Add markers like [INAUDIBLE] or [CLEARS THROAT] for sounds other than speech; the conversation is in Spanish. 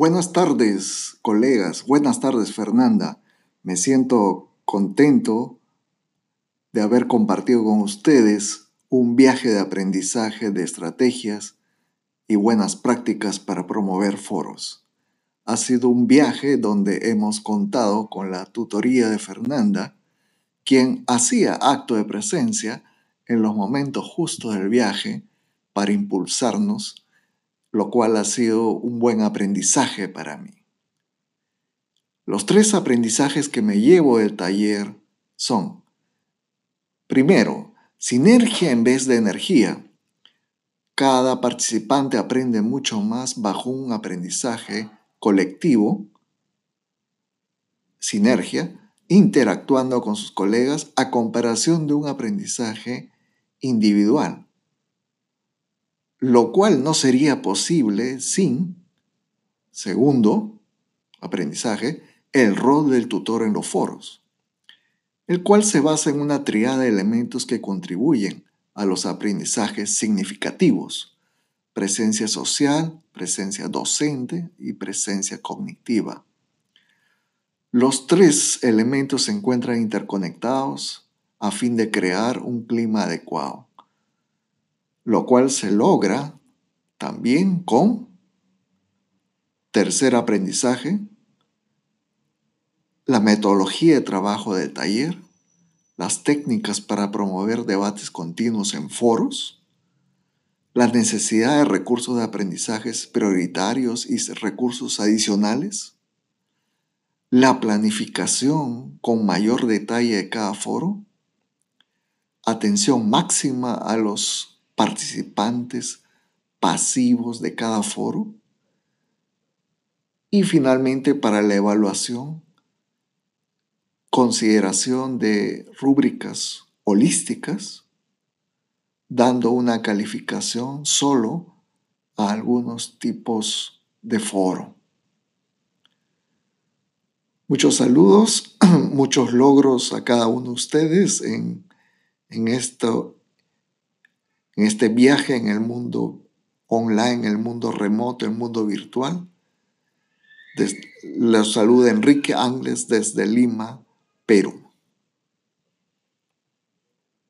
Buenas tardes, colegas. Buenas tardes, Fernanda. Me siento contento de haber compartido con ustedes un viaje de aprendizaje de estrategias y buenas prácticas para promover foros. Ha sido un viaje donde hemos contado con la tutoría de Fernanda, quien hacía acto de presencia en los momentos justos del viaje para impulsarnos lo cual ha sido un buen aprendizaje para mí. Los tres aprendizajes que me llevo del taller son, primero, sinergia en vez de energía. Cada participante aprende mucho más bajo un aprendizaje colectivo, sinergia, interactuando con sus colegas a comparación de un aprendizaje individual lo cual no sería posible sin, segundo, aprendizaje, el rol del tutor en los foros, el cual se basa en una triada de elementos que contribuyen a los aprendizajes significativos, presencia social, presencia docente y presencia cognitiva. Los tres elementos se encuentran interconectados a fin de crear un clima adecuado lo cual se logra también con tercer aprendizaje, la metodología de trabajo del taller, las técnicas para promover debates continuos en foros, la necesidad de recursos de aprendizajes prioritarios y recursos adicionales, la planificación con mayor detalle de cada foro, atención máxima a los participantes pasivos de cada foro. Y finalmente, para la evaluación, consideración de rúbricas holísticas, dando una calificación solo a algunos tipos de foro. Muchos saludos, [CLEARS THROAT] muchos logros a cada uno de ustedes en, en esto, en este viaje en el mundo online, el mundo remoto, el mundo virtual. Les saluda Enrique Ángeles desde Lima, Perú.